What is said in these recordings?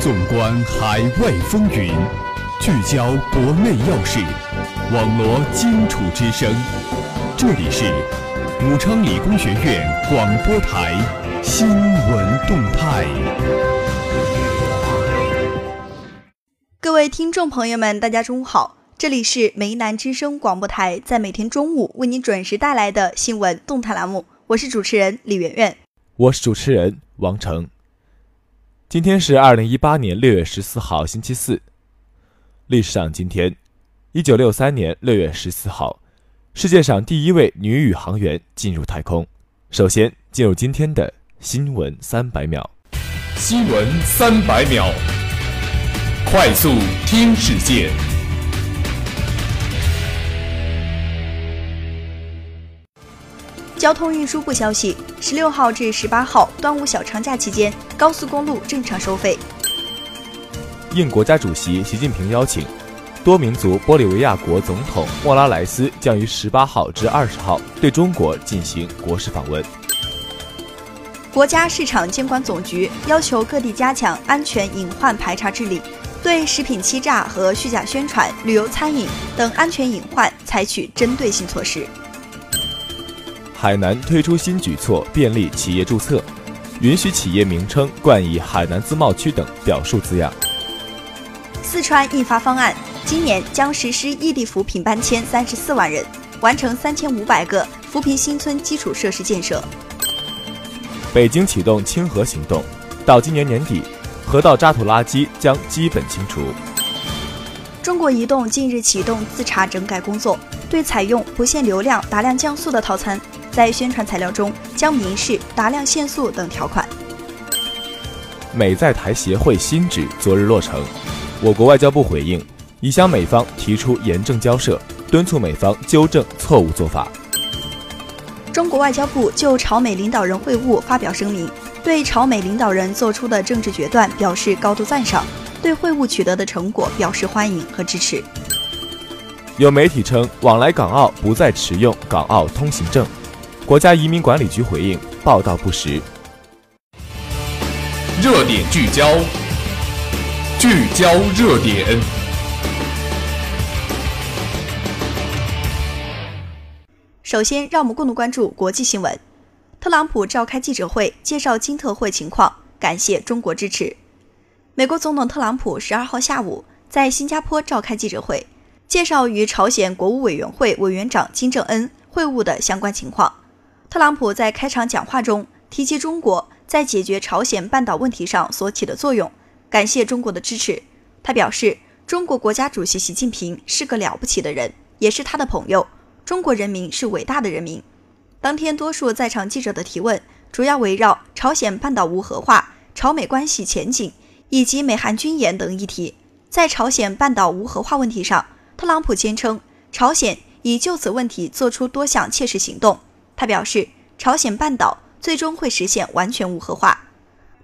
纵观海外风云，聚焦国内要事，网罗荆楚之声。这里是武昌理工学院广播台新闻动态。各位听众朋友们，大家中午好，这里是梅南之声广播台，在每天中午为您准时带来的新闻动态栏目，我是主持人李媛媛，我是主持人王成。今天是二零一八年六月十四号，星期四。历史上，今天，一九六三年六月十四号，世界上第一位女宇航员进入太空。首先，进入今天的新闻三百秒。新闻三百秒，快速听世界。交通运输部消息：十六号至十八号端午小长假期间，高速公路正常收费。应国家主席习近平邀请，多民族玻利维亚国总统莫拉莱斯将于十八号至二十号对中国进行国事访问。国家市场监管总局要求各地加强安全隐患排查治理，对食品欺诈和虚假宣传、旅游餐饮等安全隐患采取针对性措施。海南推出新举措，便利企业注册，允许企业名称冠以“海南自贸区”等表述字样。四川印发方案，今年将实施异地扶贫搬迁三十四万人，完成三千五百个扶贫新村基础设施建设。北京启动清河行动，到今年年底，河道渣土垃圾将基本清除。中国移动近日启动自查整改工作，对采用不限流量、达量降速的套餐。在宣传材料中将明示达量限速等条款。美在台协会新址昨日落成，我国外交部回应，已向美方提出严正交涉，敦促美方纠正错误做法。中国外交部就朝美领导人会晤发表声明，对朝美领导人做出的政治决断表示高度赞赏，对会晤取得的成果表示欢迎和支持。有媒体称，往来港澳不再持用港澳通行证。国家移民管理局回应报道不实。热点聚焦，聚焦热点。首先，让我们共同关注国际新闻。特朗普召开记者会，介绍金特会情况，感谢中国支持。美国总统特朗普十二号下午在新加坡召开记者会，介绍与朝鲜国务委员会委员长金正恩会晤的相关情况。特朗普在开场讲话中提及中国在解决朝鲜半岛问题上所起的作用，感谢中国的支持。他表示，中国国家主席习近平是个了不起的人，也是他的朋友。中国人民是伟大的人民。当天，多数在场记者的提问主要围绕朝鲜半岛无核化、朝美关系前景以及美韩军演等议题。在朝鲜半岛无核化问题上，特朗普坚称，朝鲜已就此问题做出多项切实行动。他表示，朝鲜半岛最终会实现完全无核化。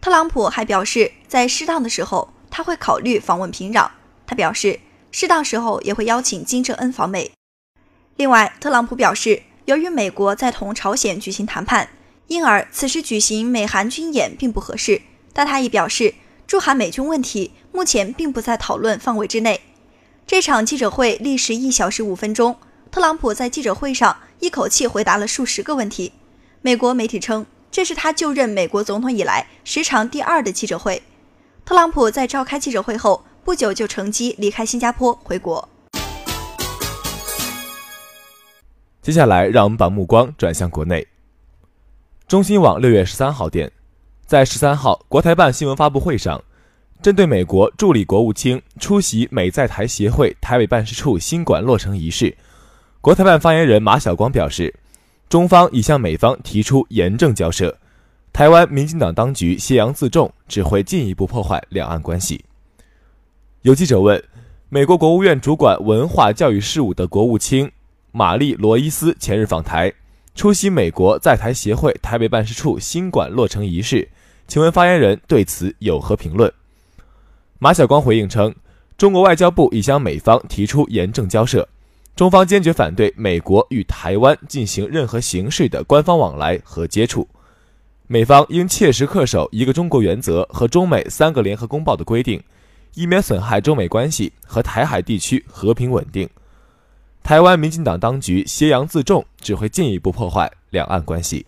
特朗普还表示，在适当的时候，他会考虑访问平壤。他表示，适当时候也会邀请金正恩访美。另外，特朗普表示，由于美国在同朝鲜举行谈判，因而此时举行美韩军演并不合适。但他也表示，驻韩美军问题目前并不在讨论范围之内。这场记者会历时一小时五分钟。特朗普在记者会上一口气回答了数十个问题。美国媒体称，这是他就任美国总统以来时长第二的记者会。特朗普在召开记者会后不久就乘机离开新加坡回国。接下来，让我们把目光转向国内。中新网六月十三号电，在十三号国台办新闻发布会上，针对美国助理国务卿出席美在台协会台北办事处新馆落成仪式。国台办发言人马晓光表示，中方已向美方提出严正交涉，台湾民进党当局挟洋自重，只会进一步破坏两岸关系。有记者问，美国国务院主管文化教育事务的国务卿玛丽罗伊斯前日访台，出席美国在台协会台北办事处新馆落成仪式，请问发言人对此有何评论？马晓光回应称，中国外交部已向美方提出严正交涉。中方坚决反对美国与台湾进行任何形式的官方往来和接触。美方应切实恪守一个中国原则和中美三个联合公报的规定，以免损害中美关系和台海地区和平稳定。台湾民进党当局挟洋自重，只会进一步破坏两岸关系。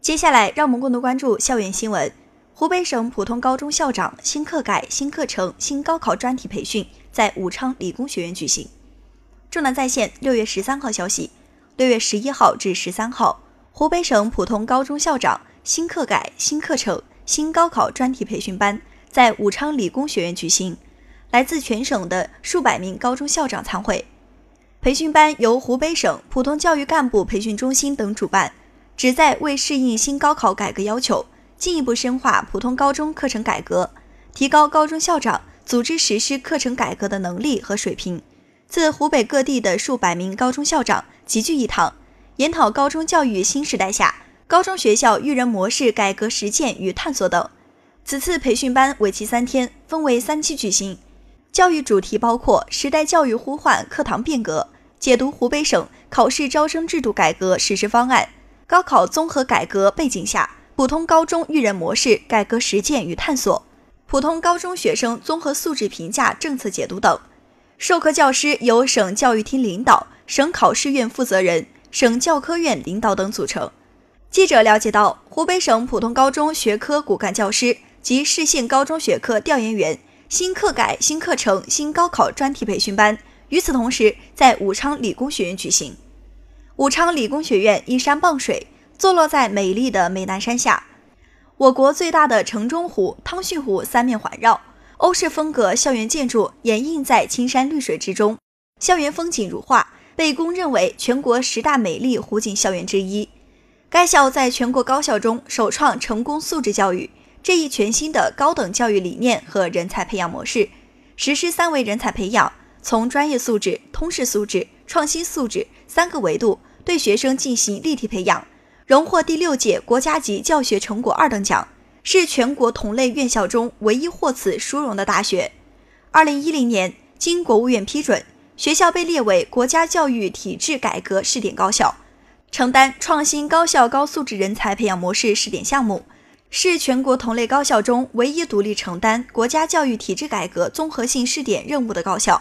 接下来，让我们共同关注校园新闻。湖北省普通高中校长新课改、新课程、新高考专题培训在武昌理工学院举行。重南在线六月十三号消息，六月十一号至十三号，湖北省普通高中校长新课改、新课程、新高考专题培训班在武昌理工学院举行。来自全省的数百名高中校长参会。培训班由湖北省普通教育干部培训中心等主办，旨在为适应新高考改革要求，进一步深化普通高中课程改革，提高高中校长组织实施课程改革的能力和水平。自湖北各地的数百名高中校长齐聚一堂，研讨高中教育新时代下高中学校育人模式改革实践与探索等。此次培训班为期三天，分为三期举行。教育主题包括时代教育呼唤、课堂变革、解读湖北省考试招生制度改革实施方案、高考综合改革背景下普通高中育人模式改革实践与探索、普通高中学生综合素质评价政策解读等。授课教师由省教育厅领导、省考试院负责人、省教科院领导等组成。记者了解到，湖北省普通高中学科骨干教师及市县高中学科调研员。新课改、新课程、新高考专题培训班与此同时在武昌理工学院举行。武昌理工学院依山傍水，坐落在美丽的美南山下，我国最大的城中湖、汤逊湖三面环绕，欧式风格校园建筑掩映在青山绿水之中，校园风景如画，被公认为全国十大美丽湖景校园之一。该校在全国高校中首创成功素质教育。这一全新的高等教育理念和人才培养模式，实施三维人才培养，从专业素质、通识素质、创新素质三个维度对学生进行立体培养，荣获第六届国家级教学成果二等奖，是全国同类院校中唯一获此殊荣的大学。二零一零年，经国务院批准，学校被列为国家教育体制改革试点高校，承担创新高校高素质人才培养模式试点项目。是全国同类高校中唯一独立承担国家教育体制改革综合性试点任务的高校。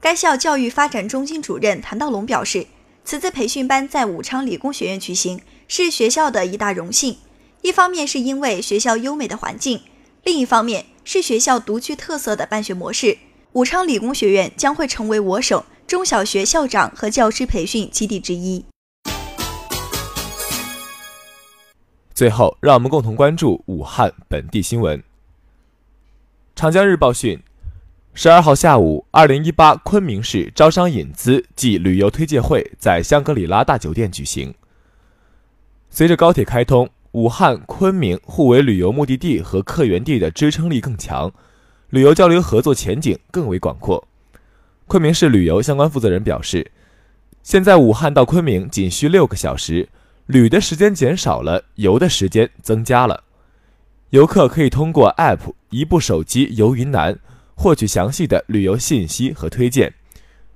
该校教育发展中心主任谭道龙表示，此次培训班在武昌理工学院举行，是学校的一大荣幸。一方面是因为学校优美的环境，另一方面是学校独具特色的办学模式。武昌理工学院将会成为我省中小学校长和教师培训基地之一。最后，让我们共同关注武汉本地新闻。长江日报讯，十二号下午，二零一八昆明市招商引资暨旅游推介会在香格里拉大酒店举行。随着高铁开通，武汉、昆明互为旅游目的地和客源地的支撑力更强，旅游交流合作前景更为广阔。昆明市旅游相关负责人表示，现在武汉到昆明仅需六个小时。旅的时间减少了，游的时间增加了。游客可以通过 App 一部手机游云南，获取详细的旅游信息和推荐，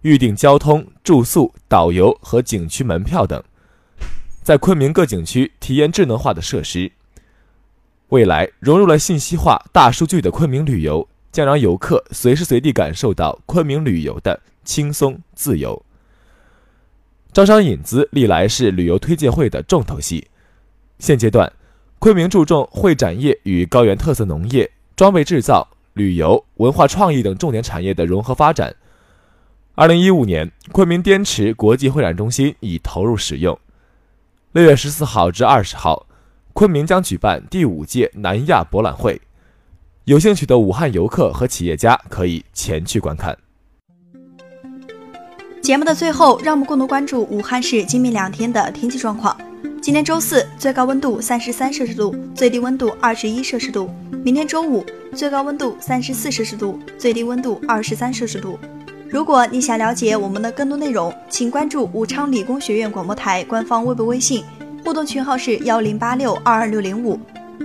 预订交通、住宿、导游和景区门票等，在昆明各景区体验智能化的设施。未来融入了信息化、大数据的昆明旅游，将让游客随时随地感受到昆明旅游的轻松自由。招商引资历来是旅游推介会的重头戏。现阶段，昆明注重会展业与高原特色农业、装备制造、旅游、文化创意等重点产业的融合发展。二零一五年，昆明滇池国际会展中心已投入使用。六月十四号至二十号，昆明将举办第五届南亚博览会，有兴趣的武汉游客和企业家可以前去观看。节目的最后，让我们共同关注武汉市今明两天的天气状况。今天周四，最高温度三十三摄氏度，最低温度二十一摄氏度；明天周五，最高温度三十四摄氏度，最低温度二十三摄氏度。如果你想了解我们的更多内容，请关注武昌理工学院广播台官方微博、微信，互动群号是幺零八六二二六零五。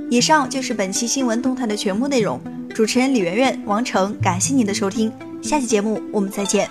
以上就是本期新闻动态的全部内容。主持人李媛媛、王成，感谢您的收听，下期节目我们再见。